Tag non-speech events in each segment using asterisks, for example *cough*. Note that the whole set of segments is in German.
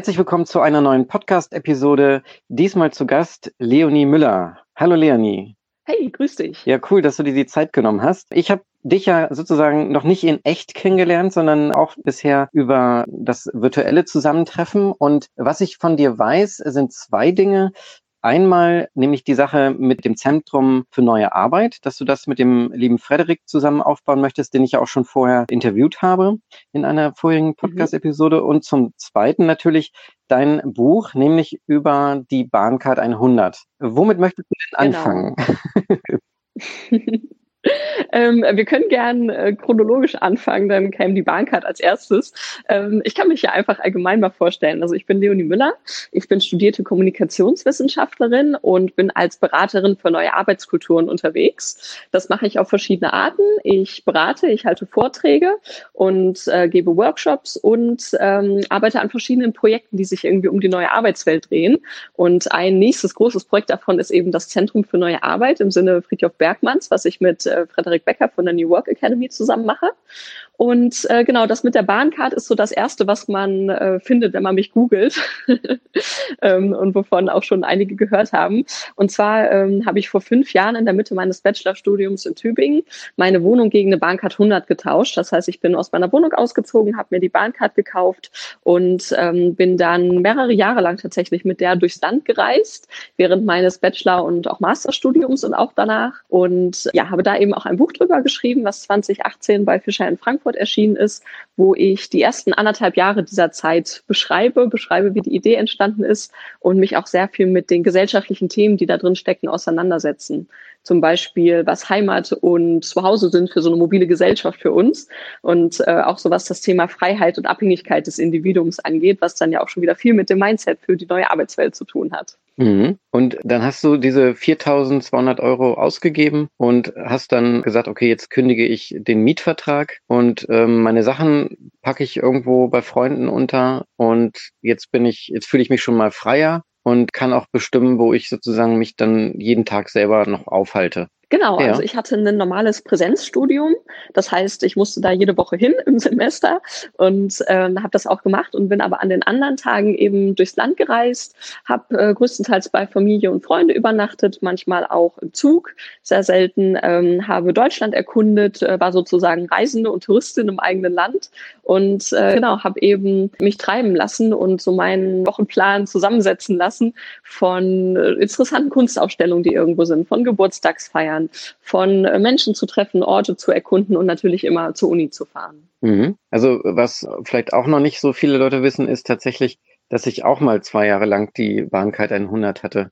Herzlich willkommen zu einer neuen Podcast-Episode. Diesmal zu Gast Leonie Müller. Hallo Leonie. Hey, grüß dich. Ja, cool, dass du dir die Zeit genommen hast. Ich habe dich ja sozusagen noch nicht in echt kennengelernt, sondern auch bisher über das virtuelle Zusammentreffen. Und was ich von dir weiß, sind zwei Dinge. Einmal nämlich die Sache mit dem Zentrum für neue Arbeit, dass du das mit dem lieben Frederik zusammen aufbauen möchtest, den ich ja auch schon vorher interviewt habe in einer vorherigen mhm. Podcast-Episode. Und zum Zweiten natürlich dein Buch, nämlich über die Bahncard 100. Womit möchtest du denn genau. anfangen? Genau. *laughs* *laughs* Ähm, wir können gern äh, chronologisch anfangen, dann käme die Bahncard als erstes. Ähm, ich kann mich ja einfach allgemein mal vorstellen. Also ich bin Leonie Müller, ich bin studierte Kommunikationswissenschaftlerin und bin als Beraterin für neue Arbeitskulturen unterwegs. Das mache ich auf verschiedene Arten. Ich berate, ich halte Vorträge und äh, gebe Workshops und ähm, arbeite an verschiedenen Projekten, die sich irgendwie um die neue Arbeitswelt drehen. Und ein nächstes großes Projekt davon ist eben das Zentrum für neue Arbeit im Sinne Friedhof Bergmanns, was ich mit Frederik Becker von der New Work Academy zusammen mache. Und äh, genau, das mit der Bahncard ist so das Erste, was man äh, findet, wenn man mich googelt *laughs* ähm, und wovon auch schon einige gehört haben. Und zwar ähm, habe ich vor fünf Jahren in der Mitte meines Bachelorstudiums in Tübingen meine Wohnung gegen eine Bahncard 100 getauscht. Das heißt, ich bin aus meiner Wohnung ausgezogen, habe mir die Bahncard gekauft und ähm, bin dann mehrere Jahre lang tatsächlich mit der durchs Land gereist, während meines Bachelor- und auch Masterstudiums und auch danach. Und ja, habe da eben auch ein Buch drüber geschrieben, was 2018 bei Fischer in Frankfurt Frankfurt erschienen ist, wo ich die ersten anderthalb Jahre dieser Zeit beschreibe, beschreibe, wie die Idee entstanden ist und mich auch sehr viel mit den gesellschaftlichen Themen, die da drin stecken, auseinandersetzen zum Beispiel, was Heimat und Zuhause sind für so eine mobile Gesellschaft für uns und äh, auch so was das Thema Freiheit und Abhängigkeit des Individuums angeht, was dann ja auch schon wieder viel mit dem Mindset für die neue Arbeitswelt zu tun hat. Mhm. Und dann hast du diese 4.200 Euro ausgegeben und hast dann gesagt, okay, jetzt kündige ich den Mietvertrag und ähm, meine Sachen packe ich irgendwo bei Freunden unter und jetzt bin ich, jetzt fühle ich mich schon mal freier und kann auch bestimmen, wo ich sozusagen mich dann jeden Tag selber noch aufhalte. Genau, ja. also ich hatte ein normales Präsenzstudium. Das heißt, ich musste da jede Woche hin im *laughs* Semester und äh, habe das auch gemacht und bin aber an den anderen Tagen eben durchs Land gereist, habe äh, größtenteils bei Familie und Freunde übernachtet, manchmal auch im Zug, sehr selten, ähm, habe Deutschland erkundet, äh, war sozusagen Reisende und Touristin im eigenen Land und äh, genau, habe eben mich treiben lassen und so meinen Wochenplan zusammensetzen lassen von äh, interessanten Kunstausstellungen, die irgendwo sind, von Geburtstagsfeiern, lernen, von äh, Menschen zu treffen, Orte zu erkunden und natürlich immer zur Uni zu fahren. Mhm. Also was vielleicht auch noch nicht so viele Leute wissen, ist tatsächlich, dass ich auch mal zwei Jahre lang die Bahncard 100 hatte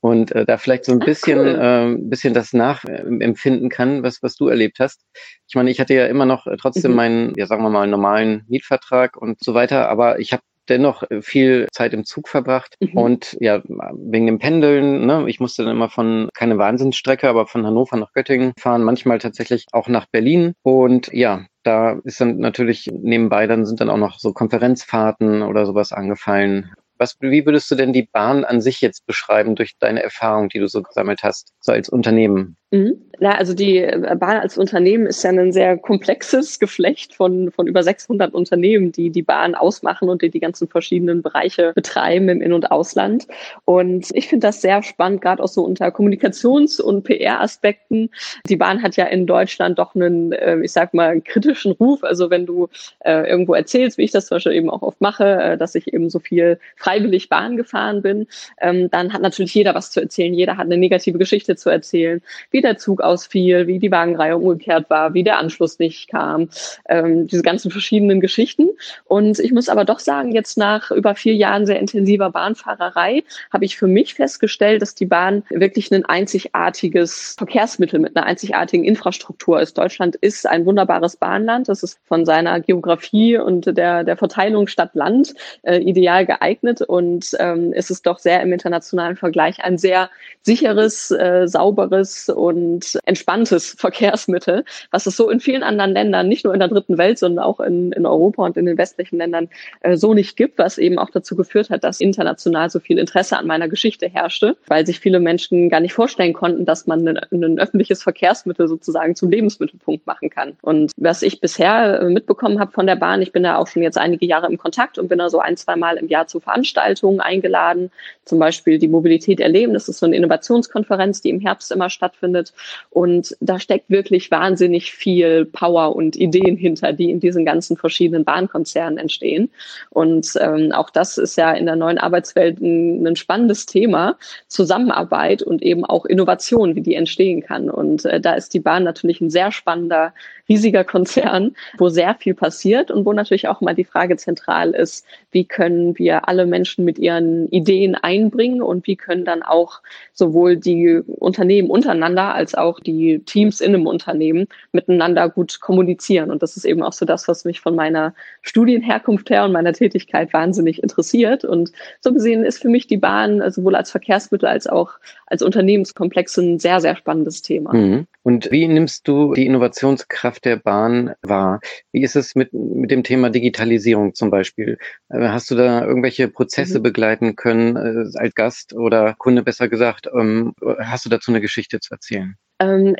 und äh, da vielleicht so ein bisschen, cool. äh, bisschen das nachempfinden kann, was, was du erlebt hast. Ich meine, ich hatte ja immer noch äh, trotzdem mhm. meinen, ja sagen wir mal, normalen Mietvertrag und so weiter, aber ich habe dennoch äh, viel Zeit im Zug verbracht mhm. und ja, wegen dem Pendeln, ne, ich musste dann immer von, keine Wahnsinnsstrecke, aber von Hannover nach Göttingen fahren, manchmal tatsächlich auch nach Berlin und ja, da ist dann natürlich nebenbei, dann sind dann auch noch so Konferenzfahrten oder sowas angefallen. Was, wie würdest du denn die Bahn an sich jetzt beschreiben durch deine Erfahrung, die du so gesammelt hast, so als Unternehmen? Mhm. Ja, also die äh, Bahn als Unternehmen ist ja ein sehr komplexes Geflecht von, von über 600 Unternehmen, die die Bahn ausmachen und die die ganzen verschiedenen Bereiche betreiben im In- und Ausland. Und ich finde das sehr spannend, gerade auch so unter Kommunikations- und PR-Aspekten. Die Bahn hat ja in Deutschland doch einen, äh, ich sag mal, kritischen Ruf. Also wenn du äh, irgendwo erzählst, wie ich das zum Beispiel eben auch oft mache, dass ich eben so viel freiwillig Bahn gefahren bin, ähm, dann hat natürlich jeder was zu erzählen. Jeder hat eine negative Geschichte zu erzählen. Wie der Zug ausfiel, wie die Wagenreihe umgekehrt war, wie der Anschluss nicht kam, ähm, diese ganzen verschiedenen Geschichten. Und ich muss aber doch sagen, jetzt nach über vier Jahren sehr intensiver Bahnfahrerei habe ich für mich festgestellt, dass die Bahn wirklich ein einzigartiges Verkehrsmittel mit einer einzigartigen Infrastruktur ist. Deutschland ist ein wunderbares Bahnland. Das ist von seiner Geografie und der, der Verteilung Stadt-Land äh, ideal geeignet. Und ähm, es ist doch sehr im internationalen Vergleich ein sehr sicheres, äh, sauberes und und entspanntes *laughs* Verkehrsmittel, was es so in vielen anderen Ländern, nicht nur in der dritten Welt, sondern auch in, in Europa und in den westlichen Ländern äh, so nicht gibt, was eben auch dazu geführt hat, dass international so viel Interesse an meiner Geschichte herrschte, weil sich viele Menschen gar nicht vorstellen konnten, dass man ein, ein öffentliches Verkehrsmittel sozusagen zum Lebensmittelpunkt machen kann. Und was ich bisher äh, mitbekommen habe von der Bahn, ich bin da auch schon jetzt einige Jahre im Kontakt und bin da so ein, zwei Mal im Jahr zu Veranstaltungen eingeladen, zum Beispiel die Mobilität erleben. Das ist so eine Innovationskonferenz, die im Herbst immer stattfindet. Und da steckt wirklich wahnsinnig viel Power und Ideen hinter, die in diesen ganzen verschiedenen Bahnkonzernen entstehen. Und ähm, auch das ist ja in der neuen Arbeitswelt ein, ein, spannendes Thema, Zusammenarbeit und eben auch Innovation, wie die entstehen kann. Und äh, da ist die Bahn natürlich ein sehr spannender riesiger Konzern, wo sehr viel passiert und wo natürlich auch mal die Frage zentral ist, wie können wir alle Menschen mit ihren Ideen einbringen und wie können dann auch sowohl die Unternehmen untereinander als auch die Teams in einem Unternehmen miteinander gut kommunizieren. Und das ist eben auch so das, was mich von meiner Studienherkunft her und meiner Tätigkeit wahnsinnig interessiert. Und so gesehen ist für mich die Bahn sowohl als Verkehrsmittel als auch als Unternehmenskomplex ein sehr, sehr spannendes Thema. Mhm. Und wie nimmst du die Innovationskraft der Bahn wahr? Wie ist es mit, mit dem Thema Digitalisierung zum Beispiel? Äh, hast du da irgendwelche Prozesse mhm. begleiten können äh, als Gast oder Kunde besser gesagt? Ähm, hast du dazu eine Geschichte zu erzählen? Ähm,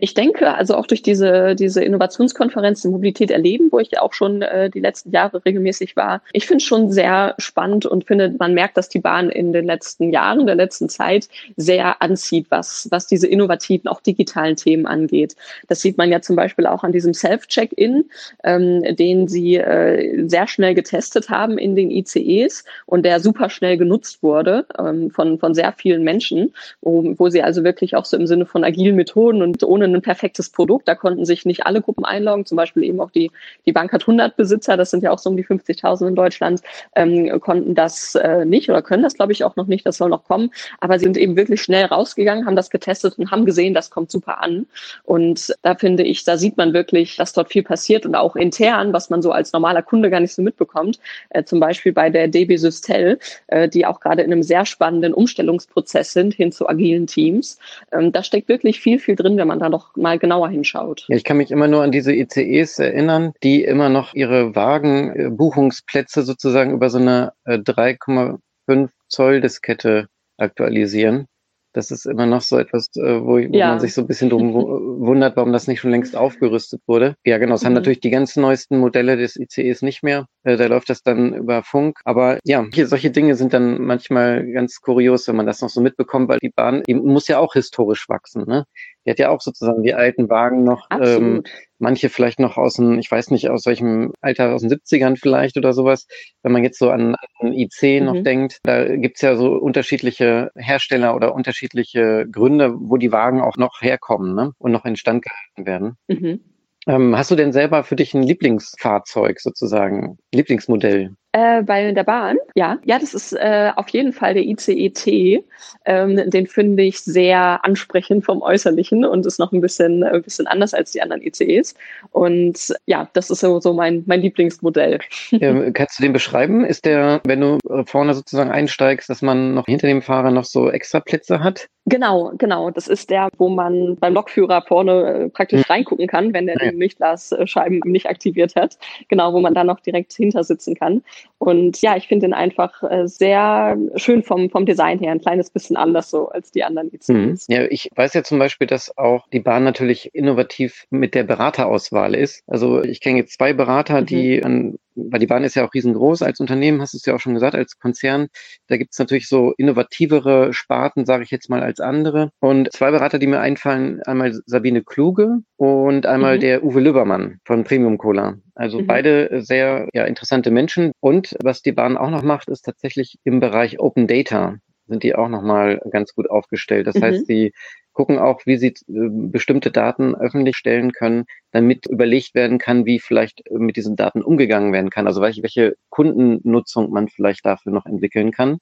ich denke, also auch durch diese, diese Innovationskonferenz Mobilität erleben, wo ich ja auch schon äh, die letzten Jahre regelmäßig war. Ich finde es schon sehr spannend und finde, man merkt, dass die Bahn in den letzten Jahren, der letzten Zeit sehr anzieht, was, was diese innovativen, auch digitalen Themen angeht. Das sieht man ja zum Beispiel auch an diesem Self-Check-In, ähm, den sie äh, sehr schnell getestet haben in den ICEs und der super schnell genutzt wurde ähm, von, von sehr vielen Menschen, wo, wo sie also wirklich auch so im Sinne von agilen Methoden und und ohne ein perfektes Produkt. Da konnten sich nicht alle Gruppen einloggen, zum Beispiel eben auch die, die Bank hat 100 Besitzer, das sind ja auch so um die 50.000 in Deutschland, ähm, konnten das äh, nicht oder können das, glaube ich, auch noch nicht, das soll noch kommen. Aber sie sind eben wirklich schnell rausgegangen, haben das getestet und haben gesehen, das kommt super an. Und da finde ich, da sieht man wirklich, dass dort viel passiert und auch intern, was man so als normaler Kunde gar nicht so mitbekommt. Äh, zum Beispiel bei der DB Systel, äh, die auch gerade in einem sehr spannenden Umstellungsprozess sind hin zu agilen Teams. Ähm, da steckt wirklich viel, viel drin, wenn man da noch mal genauer hinschaut. Ja, ich kann mich immer nur an diese ICEs erinnern, die immer noch ihre Wagenbuchungsplätze sozusagen über so eine 3,5 äh, Zoll Diskette aktualisieren. Das ist immer noch so etwas, äh, wo, ja. man sich so ein bisschen drum *laughs* wundert, warum das nicht schon längst aufgerüstet wurde. Ja, genau. Es mhm. haben natürlich die ganz neuesten Modelle des ICEs nicht mehr. Äh, da läuft das dann über Funk. Aber ja, solche Dinge sind dann manchmal ganz kurios, wenn man das noch so mitbekommt, weil die Bahn die muss ja auch historisch wachsen. Ne? Die hat ja auch sozusagen die alten Wagen noch, ähm, manche vielleicht noch aus dem, ich weiß nicht, aus welchem Alter, aus den 70ern vielleicht oder sowas. Wenn man jetzt so an, an IC mhm. noch denkt, da gibt's ja so unterschiedliche Hersteller oder unterschiedliche Gründe, wo die Wagen auch noch herkommen ne? und noch instand gehalten werden. Mhm. Ähm, hast du denn selber für dich ein Lieblingsfahrzeug sozusagen, Lieblingsmodell? Äh, bei der Bahn, ja. Ja, das ist äh, auf jeden Fall der ICET. Ähm, den finde ich sehr ansprechend vom Äußerlichen und ist noch ein bisschen, ein bisschen anders als die anderen ICEs. Und ja, das ist so, so mein, mein Lieblingsmodell. *laughs* Ähm, kannst du den beschreiben? Ist der, wenn du vorne sozusagen einsteigst, dass man noch hinter dem Fahrer noch so extra Plätze hat? Genau, genau. Das ist der, wo man beim Lokführer vorne äh, praktisch mhm. reingucken kann, wenn der die Milchglasscheiben nicht aktiviert hat. Genau, wo man dann noch direkt hinter sitzen kann. Und ja, ich finde den einfach äh, sehr schön vom, vom Design her, ein kleines bisschen anders so als die anderen ICs. Mhm. Ja, ich weiß ja zum Beispiel, dass auch die Bahn natürlich innovativ mit der Beraterauswahl ist. Also ich kenne jetzt zwei Berater, mhm. die an weil die Bahn ist ja auch riesengroß als Unternehmen, hast du es ja auch schon gesagt, als Konzern. Da gibt es natürlich so innovativere Sparten, sage ich jetzt mal, als andere. Und zwei Berater, die mir einfallen, einmal Sabine Kluge und einmal mhm. der Uwe Lübbermann von Premium Cola. Also mhm. beide sehr ja, interessante Menschen. Und was die Bahn auch noch macht, ist tatsächlich im Bereich Open Data sind die auch nochmal ganz gut aufgestellt. Das mhm. heißt, sie gucken auch, wie sie äh, bestimmte Daten öffentlich stellen können, damit überlegt werden kann, wie vielleicht äh, mit diesen Daten umgegangen werden kann. Also welche, welche Kundennutzung man vielleicht dafür noch entwickeln kann.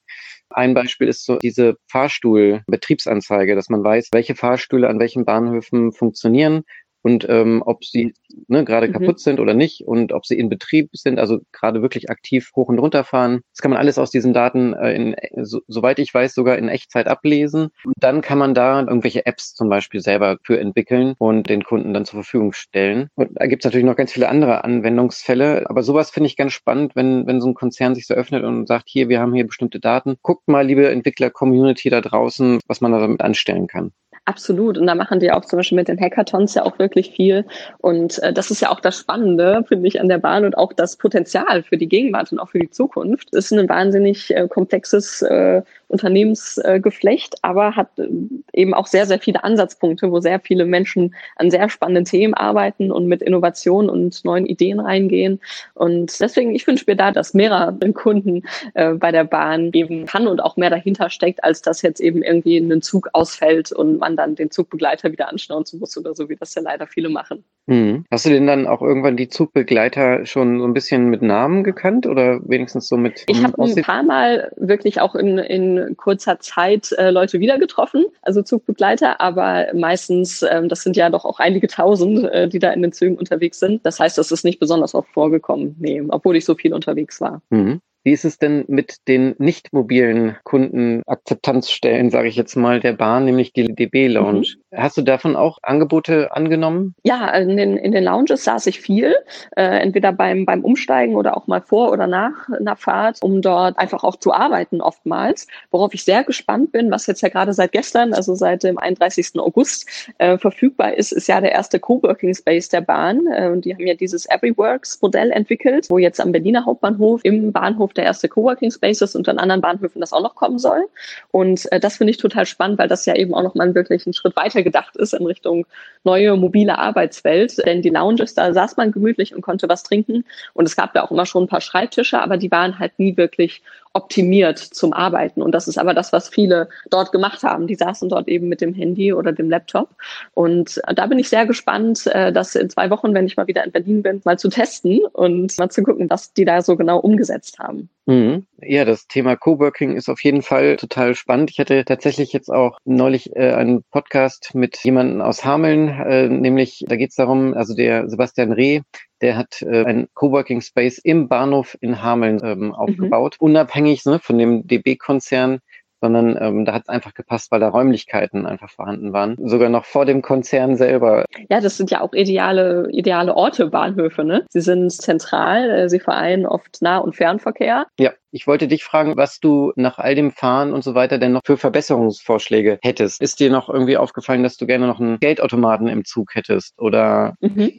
Ein Beispiel ist so diese Fahrstuhlbetriebsanzeige, dass man weiß, welche Fahrstühle an welchen Bahnhöfen funktionieren und ähm, ob sie ne, gerade mhm. kaputt sind oder nicht und ob sie in Betrieb sind, also gerade wirklich aktiv hoch und runter fahren. Das kann man alles aus diesen Daten, äh, in, so, soweit ich weiß, sogar in Echtzeit ablesen. Und dann kann man da irgendwelche Apps zum Beispiel selber für entwickeln und den Kunden dann zur Verfügung stellen. Und da gibt es natürlich noch ganz viele andere Anwendungsfälle, aber sowas finde ich ganz spannend, wenn, wenn so ein Konzern sich so öffnet und sagt, hier, wir haben hier bestimmte Daten. Guckt mal, liebe Entwickler-Community da draußen, was man damit anstellen kann. Absolut. Und da machen die auch zum Beispiel mit den Hackathons ja auch wirklich viel. Und äh, das ist ja auch das Spannende, finde ich, an der Bahn und auch das Potenzial für die Gegenwart und auch für die Zukunft. Es ist ein wahnsinnig äh, komplexes äh, Unternehmensgeflecht, aber hat äh, eben auch sehr, sehr viele Ansatzpunkte, wo sehr viele Menschen an sehr spannenden Themen arbeiten und mit Innovationen und neuen Ideen reingehen. Und deswegen, ich wünsche mir da, dass mehrere *laughs* Kunden äh, bei der Bahn geben kann und auch mehr dahinter steckt, als dass jetzt eben irgendwie ein Zug ausfällt und man dann den Zugbegleiter wieder anschnauzen muss oder so, wie das ja leider viele machen. Mhm. Hast du denn dann auch irgendwann die Zugbegleiter schon so ein bisschen mit Namen gekannt oder wenigstens so mit? Ich habe ein paar Mal wirklich auch in, in kurzer Zeit äh, Leute wieder getroffen, also Zugbegleiter, aber meistens, ähm, das sind ja doch auch einige tausend, äh, die da in den Zügen unterwegs sind. Das heißt, das ist nicht besonders oft vorgekommen, nee, obwohl ich so viel unterwegs war. Mhm. Wie ist es denn mit den nicht mobilen Kundenakzeptanzstellen, sage ich jetzt mal, der Bahn, nämlich die DB Lounge? Mhm. Hast du davon auch Angebote angenommen? Ja, in den, in den Lounges saß ich viel, äh, entweder beim, beim Umsteigen oder auch mal vor oder nach einer Fahrt, um dort einfach auch zu arbeiten oftmals. Worauf ich sehr gespannt bin, was jetzt ja gerade seit gestern, also seit dem 31. August äh, verfügbar ist, ist ja der erste Coworking Space der Bahn. Äh, und die haben ja dieses Everyworks Modell entwickelt, wo jetzt am Berliner Hauptbahnhof im Bahnhof der erste Coworking Spaces und an anderen Bahnhöfen das auch noch kommen soll. Und äh, das finde ich total spannend, weil das ja eben auch noch mal wirklich einen Schritt weiter gedacht ist in Richtung neue mobile Arbeitswelt. Denn die Lounges, da saß man gemütlich und konnte was trinken. Und es gab ja auch immer schon ein paar Schreibtische, aber die waren halt nie wirklich optimiert zum Arbeiten. Und das ist aber das, was viele dort gemacht haben. Die saßen dort eben mit dem Handy oder dem Laptop. Und da bin ich sehr gespannt, äh, das in zwei Wochen, wenn ich mal wieder in Berlin bin, mal zu testen und mal zu gucken, was die da so genau umgesetzt haben. Mhm. Ja, das Thema Coworking ist auf jeden Fall total spannend. Ich hatte tatsächlich jetzt auch neulich äh, einen Podcast mit jemandem aus Hameln, äh, nämlich da geht es darum, also der Sebastian Reh, der hat äh, ein Coworking Space im Bahnhof in Hameln ähm, mhm. aufgebaut, mhm. unabhängig ne, von dem DB-Konzern sondern ähm, da hat es einfach gepasst, weil da Räumlichkeiten einfach vorhanden waren. Sogar noch vor dem Konzern selber. Ja, das sind ja auch ideale, ideale Orte, Bahnhöfe, ne? Sie sind zentral, äh, sie vereinen oft Nah- und Fernverkehr. Ja, ich wollte dich fragen, was du nach all dem Fahren und so weiter denn noch für Verbesserungsvorschläge hättest. Ist dir noch irgendwie aufgefallen, dass du gerne noch einen Geldautomaten im Zug hättest oder mhm.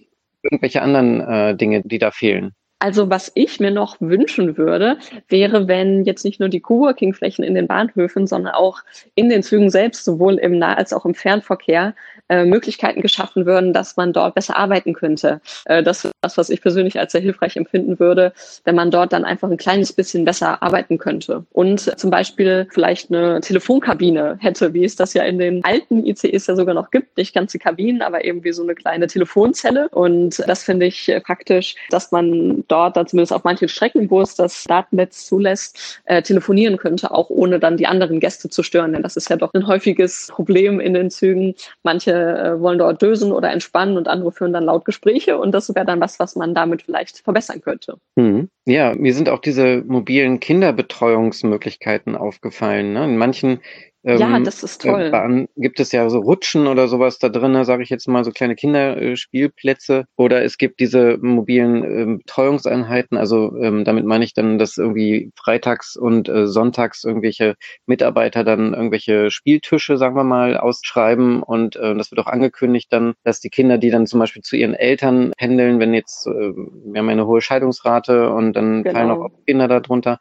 Irgendwelche anderen äh, Dinge, die da fehlen? Also was ich mir noch wünschen würde, wäre, wenn jetzt nicht nur die Coworking-Flächen in den Bahnhöfen, sondern auch in den Zügen selbst, sowohl im Nah- als auch im Fernverkehr, äh, Möglichkeiten geschaffen würden, dass man dort besser arbeiten könnte. Äh, das ist das, was ich persönlich als sehr hilfreich empfinden würde, wenn man dort dann einfach ein kleines bisschen besser arbeiten könnte. Und zum Beispiel vielleicht eine Telefonkabine hätte, wie es das ja in den alten ICEs ja sogar noch gibt. Nicht ganze Kabinen, aber eben wie so eine kleine Telefonzelle. Und das finde ich praktisch, dass man dort dann zumindest auf manchen Strecken, wo es das Datennetz zulässt, äh, telefonieren könnte, auch ohne dann die anderen Gäste zu stören. Denn das ist ja doch ein häufiges Problem in den Zügen. Manche äh, wollen dort dösen oder entspannen und andere führen dann laut Gespräche und das wäre dann was, was man damit vielleicht verbessern könnte. Mhm. Ja, mir sind auch diese mobilen Kinderbetreuungsmöglichkeiten aufgefallen. Ne? In manchen ähm, ja, das ist toll. Äh, Bahn gibt es ja so Rutschen oder sowas da drin, sage ich jetzt mal, so kleine Kinderspielplätze. Oder es gibt diese mobilen ähm, Betreuungseinheiten. Also ähm, damit meine ich dann, dass irgendwie freitags und äh, sonntags irgendwelche Mitarbeiter dann irgendwelche Spieltische, sagen wir mal, ausschreiben. Und äh, das wird auch angekündigt dann, dass die Kinder, die dann zum Beispiel zu ihren Eltern pendeln, wenn jetzt, äh, wir haben eine hohe Scheidungsrate und dann genau. fallen auch Kinder darunter,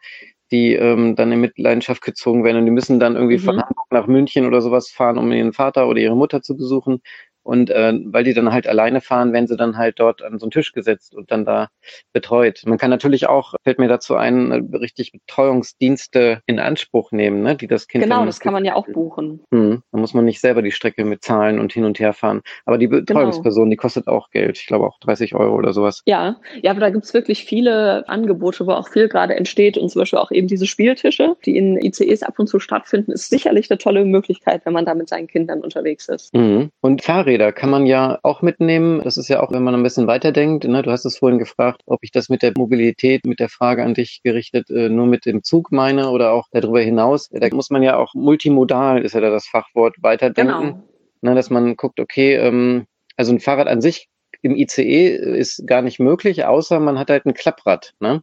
die ähm, dann in Mitleidenschaft gezogen werden und die müssen dann irgendwie mhm. von Hamburg nach München oder sowas fahren, um ihren Vater oder ihre Mutter zu besuchen. Und äh, weil die dann halt alleine fahren, werden sie dann halt dort an so einen Tisch gesetzt und dann da betreut. Man kann natürlich auch, fällt mir dazu ein, äh, richtig Betreuungsdienste in Anspruch nehmen, ne, die das Kind. Genau, das kann man ja auch buchen. Hm, da muss man nicht selber die Strecke mit zahlen und hin und her fahren. Aber die genau. Betreuungsperson, genau. die kostet auch Geld. Ich glaube auch 30 Euro oder sowas. Ja, ja, aber da gibt's wirklich viele Angebote, wo auch viel gerade entsteht und zum Beispiel auch eben diese Spieltische, die in ICEs ab und zu stattfinden, ist sicherlich eine tolle Möglichkeit, wenn man da mit seinen Kindern unterwegs ist. Mhm. Und Fahrräder Fahrräder kann man ja auch mitnehmen. Das ist ja auch, wenn man ein bisschen weiterdenkt. Ne? Du hast es vorhin gefragt, ob ich das mit der Mobilität, mit der Frage an dich gerichtet, äh, nur mit dem Zug meine oder auch darüber hinaus. Da muss man ja auch multimodal, ist ja da das Fachwort, weiterdenken. Genau. Ne, dass man guckt, okay, ähm, also ein Fahrrad an sich im ICE ist gar nicht möglich, außer man hat halt ein Klapprad. Ne?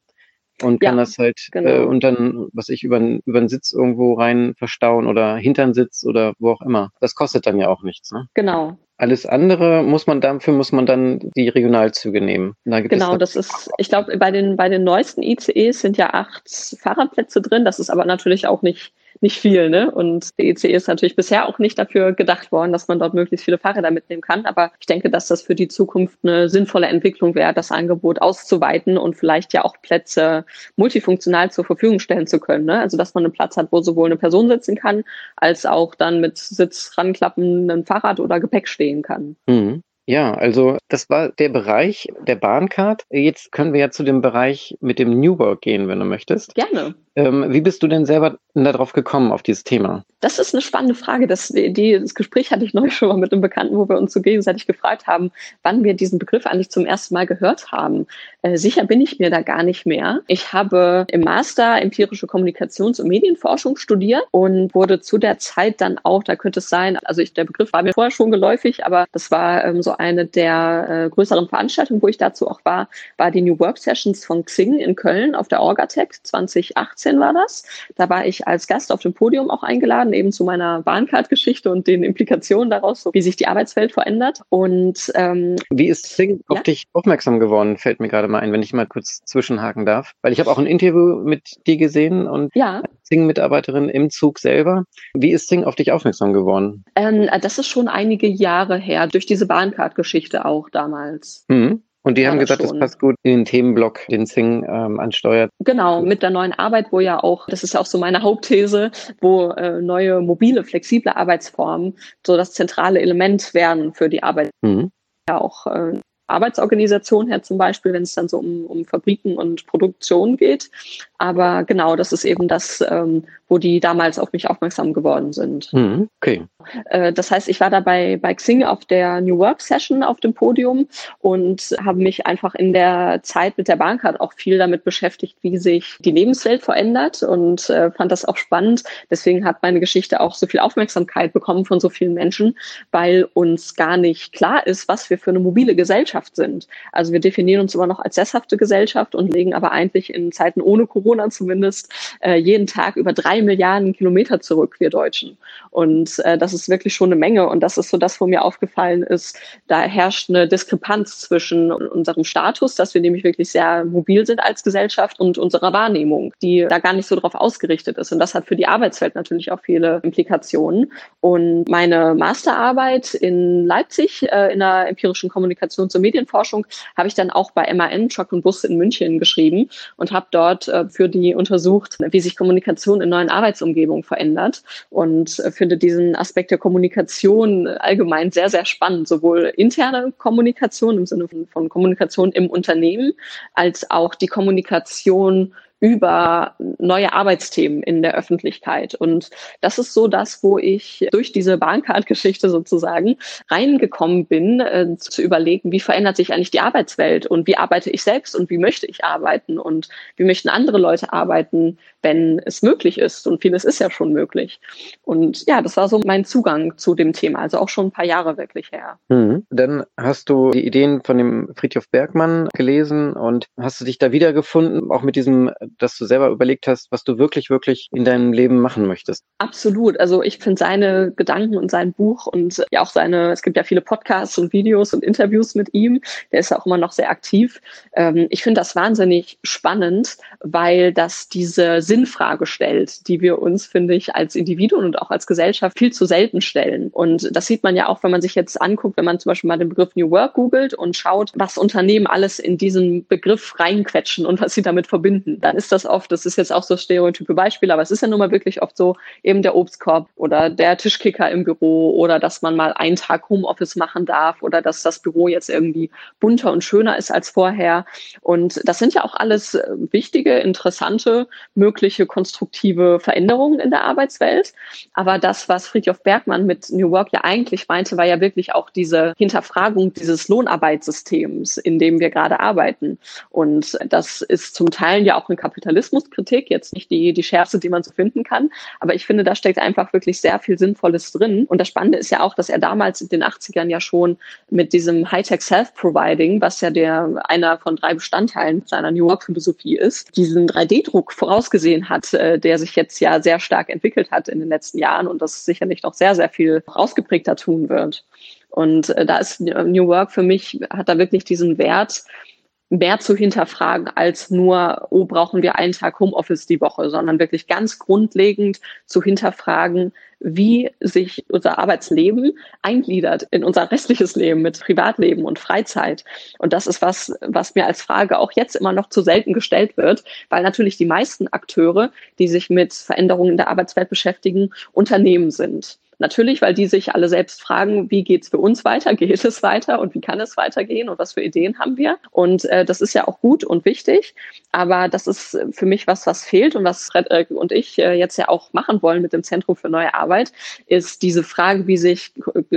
und kann ja, das halt äh, genau. äh, und dann, was ich über, über den Sitz irgendwo rein verstauen oder hintern Sitz oder wo auch immer. Das kostet dann ja auch nichts. Ne? Genau. Alles andere muss man dafür muss man dann die Regionalzüge nehmen. Da genau, das ist, ich glaube, bei den bei den neuesten ICEs sind ja acht Fahrradplätze drin. Das ist aber natürlich auch nicht nicht viel. Ne? Und der ECE ist natürlich bisher auch nicht dafür gedacht worden, dass man dort möglichst viele Fahrräder mitnehmen kann. Aber ich denke, dass das für die Zukunft eine sinnvolle Entwicklung wäre, das Angebot auszuweiten und vielleicht ja auch Plätze multifunktional zur Verfügung stellen zu können. Ne? Also dass man einen Platz hat, wo sowohl eine Person sitzen kann, als auch dann mit Sitz ranklappen ein Fahrrad oder Gepäck stehen kann. Mhm. Ja, also das war der Bereich der Bahncard. Jetzt können wir ja zu dem Bereich mit dem New Work gehen, wenn du möchtest. Gerne. Ähm, wie bist du denn selber darauf gekommen, auf dieses Thema? Das ist eine spannende Frage. Das, die, das Gespräch hatte ich neulich schon mal mit einem Bekannten, wo wir uns so gegenseitig gefragt haben, wann wir diesen Begriff eigentlich zum ersten Mal gehört haben. Äh, sicher bin ich mir da gar nicht mehr. Ich habe im Master empirische Kommunikations- und Medienforschung studiert und wurde zu der Zeit dann auch, da könnte es sein, also ich, der Begriff war mir vorher schon geläufig, aber das war ähm, so eine der äh, größeren Veranstaltungen, wo ich dazu auch war, war die New Work Sessions von Xing in Köln auf der Orgatec 2018 2016 war das. Da war ich als Gast auf dem Podium auch eingeladen, eben zu meiner Bahncard-Geschichte und den Implikationen daraus, so wie sich die Arbeitswelt verändert. Und ähm, wie ist Sing ja? auf dich aufmerksam geworden, fällt mir gerade mal ein, wenn ich mal kurz zwischenhaken darf. Weil ich habe auch ein Interview mit dir gesehen und ja. Sing-Mitarbeiterin im Zug selber. Wie ist Sing auf dich aufmerksam geworden? Ähm, das ist schon einige Jahre her, durch diese Bahncard-Geschichte auch damals. Mhm. Und die haben gesagt, das passt gut in den Themenblock, den Sing ähm, ansteuert. Genau, mit der neuen Arbeit, wo ja auch, das ist ja auch so meine Hauptthese, wo äh, neue mobile, flexible Arbeitsformen so das zentrale Element werden für die Arbeit. Mhm. Ja, auch äh, Arbeitsorganisation her zum Beispiel, wenn es dann so um, um Fabriken und Produktion geht. Aber genau, das ist eben das, ähm, wo die damals auf mich aufmerksam geworden sind. Mhm, okay. Äh, das heißt, ich war da bei, bei Xing auf der New Work Session auf dem Podium und habe mich einfach in der Zeit mit der Bahncard auch viel damit beschäftigt, wie sich die Lebenswelt verändert und äh, fand das auch spannend. Deswegen hat meine Geschichte auch so viel Aufmerksamkeit bekommen von so vielen Menschen, weil uns gar nicht klar ist, was wir für eine mobile Gesellschaft sind. Also wir definieren uns immer noch als sesshafte Gesellschaft und legen aber eigentlich in Zeiten ohne Corona zumindest äh, jeden Tag über drei Milliarden Kilometer zurück, wir Deutschen. Und äh, das ist wirklich schon eine Menge. Und das ist so das, wo mir aufgefallen ist, da herrscht eine Diskrepanz zwischen unserem Status, dass wir nämlich wirklich sehr mobil sind als Gesellschaft und unserer Wahrnehmung, die da gar nicht so darauf ausgerichtet ist. Und das hat für die Arbeitswelt natürlich auch viele Implikationen. Und meine Masterarbeit in Leipzig äh, in der empirischen Kommunikation zur Medienforschung habe ich dann auch bei MAN Truck und Bus in München geschrieben und habe dort äh, für die untersucht, wie sich Kommunikation in neuen Arbeitsumgebungen verändert und äh, finde diesen Aspekt der Kommunikation allgemein sehr, sehr spannend, sowohl interne Kommunikation im Sinne von, von Kommunikation im Unternehmen als auch die Kommunikation über neue Arbeitsthemen in der Öffentlichkeit. Und das ist so das, wo ich durch diese Bahncard-Geschichte sozusagen reingekommen bin, äh, zu überlegen, wie verändert sich eigentlich die Arbeitswelt und wie arbeite ich selbst und wie möchte ich arbeiten und wie möchten andere Leute arbeiten, wenn es möglich ist. Und vieles ist ja schon möglich. Und ja, das war so mein Zugang zu dem Thema, also auch schon ein paar Jahre wirklich her. Mhm. Dann hast du die Ideen von dem Friedhof Bergmann gelesen und hast du dich da wiedergefunden, auch mit diesem dass du selber überlegt hast, was du wirklich, wirklich in deinem Leben machen möchtest. Absolut. Also ich finde seine Gedanken und sein Buch und ja auch seine, es gibt ja viele Podcasts und Videos und Interviews mit ihm. Der ist ja auch immer noch sehr aktiv. Ähm, ich finde das wahnsinnig spannend, weil das diese Sinnfrage stellt, die wir uns, finde ich, als Individuen und auch als Gesellschaft viel zu selten stellen. Und das sieht man ja auch, wenn man sich jetzt anguckt, wenn man zum Beispiel mal den Begriff New Work googelt und schaut, was Unternehmen alles in diesen Begriff reinquetschen und was sie damit verbinden. Dann ist das oft, das ist jetzt auch so stereotype Beispiel, aber es ist ja nun mal wirklich oft so, eben der Obstkorb oder der Tischkicker im Büro oder dass man mal einen Tag Homeoffice machen darf oder dass das Büro jetzt irgendwie bunter und schöner ist als vorher. Und das sind ja auch alles äh, wichtige, interessante, mögliche konstruktive Veränderungen in der Arbeitswelt. Aber das, was Friedhof Bergmann mit New Work ja eigentlich meinte, war ja wirklich auch diese Hinterfragung dieses Lohnarbeitssystems, in dem wir gerade arbeiten. Und das ist zum Teil ja auch eine Kapitalismuskritik, jetzt nicht die, die schärfste, die man so finden kann. Aber ich finde, da steckt einfach wirklich sehr viel Sinnvolles drin. Und das Spannende ist ja auch, dass er damals in den 80ern ja schon mit diesem Hightech Self-Providing, was ja der einer von drei Bestandteilen seiner New York-Philosophie ist, diesen 3D-Druck vorausgesehen hat, äh, der sich jetzt ja sehr stark entwickelt hat in den letzten Jahren und das sicherlich noch sehr, sehr viel ausgeprägter tun wird. Und äh, da ist New Work für mich, hat da wirklich diesen Wert, mehr zu hinterfragen als nur, oh, brauchen wir einen Tag Homeoffice die Woche, sondern wirklich ganz grundlegend zu hinterfragen, wie sich unser Arbeitsleben eingliedert in unser restliches Leben mit Privatleben und Freizeit. Und das ist was, was mir als Frage auch jetzt immer noch zu selten gestellt wird, weil natürlich die meisten Akteure, die sich mit Veränderungen in der Arbeitswelt beschäftigen, Unternehmen sind. Natürlich, weil die sich alle selbst fragen, wie geht's für uns weiter, *laughs* geht es weiter und wie kann es weitergehen und was für Ideen haben wir. Und äh, das ist ja auch gut und wichtig, aber das ist für mich was, was fehlt und was Fred äh, und ich äh, jetzt ja auch machen wollen mit dem Zentrum für neue Arbeit, ist diese Frage, wie sich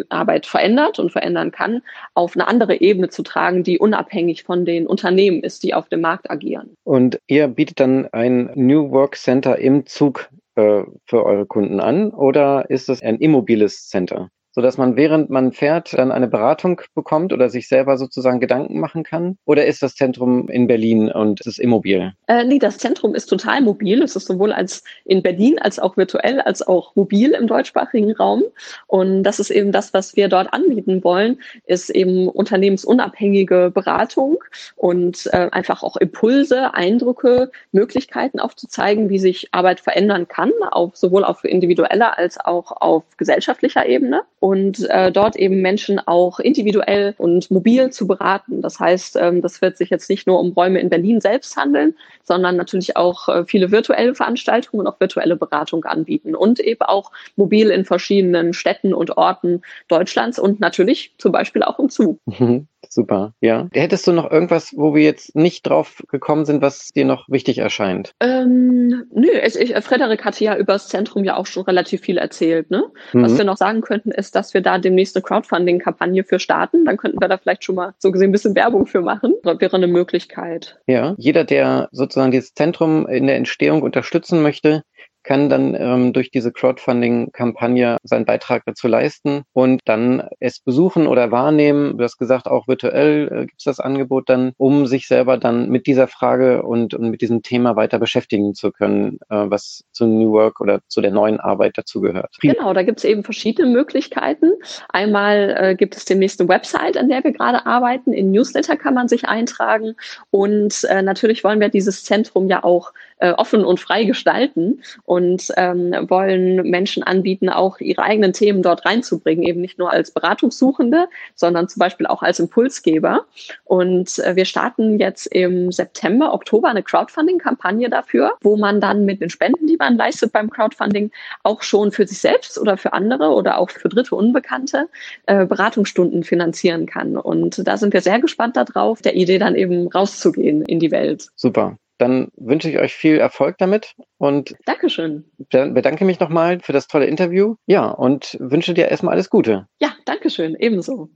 Arbeit verändert und verändern kann, auf eine andere Ebene zu tragen, die unabhängig von den Unternehmen ist, die auf dem Markt agieren. Und ihr bietet dann ein New Work Center im Zug äh, für eure Kunden an oder ist es ein immobiles Center? So dass man während man fährt dann eine Beratung bekommt oder sich selber sozusagen Gedanken machen kann? Oder ist das Zentrum in Berlin und ist es immobil? Äh, nee, das Zentrum ist total mobil. Es ist sowohl als in Berlin als auch virtuell als auch mobil im deutschsprachigen Raum. Und das ist eben das, was wir dort anbieten wollen, ist eben unternehmensunabhängige Beratung und äh, einfach auch Impulse, Eindrücke, Möglichkeiten aufzuzeigen, wie sich Arbeit verändern kann, auf, sowohl auf individueller als auch auf gesellschaftlicher Ebene und äh, dort eben Menschen auch individuell und mobil zu beraten. Das heißt, ähm, das wird sich jetzt nicht nur um Räume in Berlin selbst handeln, sondern natürlich auch äh, viele virtuelle Veranstaltungen und auch virtuelle Beratung anbieten und eben auch mobil in verschiedenen Städten und Orten Deutschlands und natürlich zum Beispiel auch im Zug. Mhm. Super, ja. Hättest du noch irgendwas, wo wir jetzt nicht drauf gekommen sind, was dir noch wichtig erscheint? Ähm, nö, es, ich, Frederik hatte ja über das Zentrum ja auch schon relativ viel erzählt. Ne? Mhm. Was wir noch sagen könnten, ist, dass wir da demnächst eine Crowdfunding-Kampagne für starten. Dann könnten wir da vielleicht schon mal so gesehen ein bisschen Werbung für machen. Das wäre eine Möglichkeit. Ja, jeder, der sozusagen dieses Zentrum in der Entstehung unterstützen möchte, kann dann ähm, durch diese Crowdfunding-Kampagne seinen Beitrag dazu leisten und dann es besuchen oder wahrnehmen. Du hast gesagt, auch virtuell äh, gibt es das Angebot dann, um sich selber dann mit dieser Frage und, und mit diesem Thema weiter beschäftigen zu können, äh, was zu New Work oder zu der neuen Arbeit dazugehört. Genau, da gibt es eben verschiedene Möglichkeiten. Einmal äh, gibt es demnächst eine Website, an der wir gerade arbeiten. In Newsletter kann man sich eintragen und äh, natürlich wollen wir dieses Zentrum ja auch äh, offen und frei gestalten und ähm, wollen Menschen anbieten, auch ihre eigenen Themen dort reinzubringen, eben nicht nur als Beratungssuchende, sondern zum Beispiel auch als Impulsgeber. Und äh, wir starten jetzt im September, Oktober eine Crowdfunding-Kampagne dafür, wo man dann mit den Spenden, die man leistet beim Crowdfunding, auch schon für sich selbst oder für andere oder auch für dritte Unbekannte äh, Beratungsstunden finanzieren kann. Und da sind wir sehr gespannt darauf, der Idee dann eben rauszugehen in die Welt. Super dann wünsche ich euch viel Erfolg damit und Dankeschön. bedanke mich nochmal für das tolle Interview. Ja, und wünsche dir erstmal alles Gute. Ja, Dankeschön, ebenso.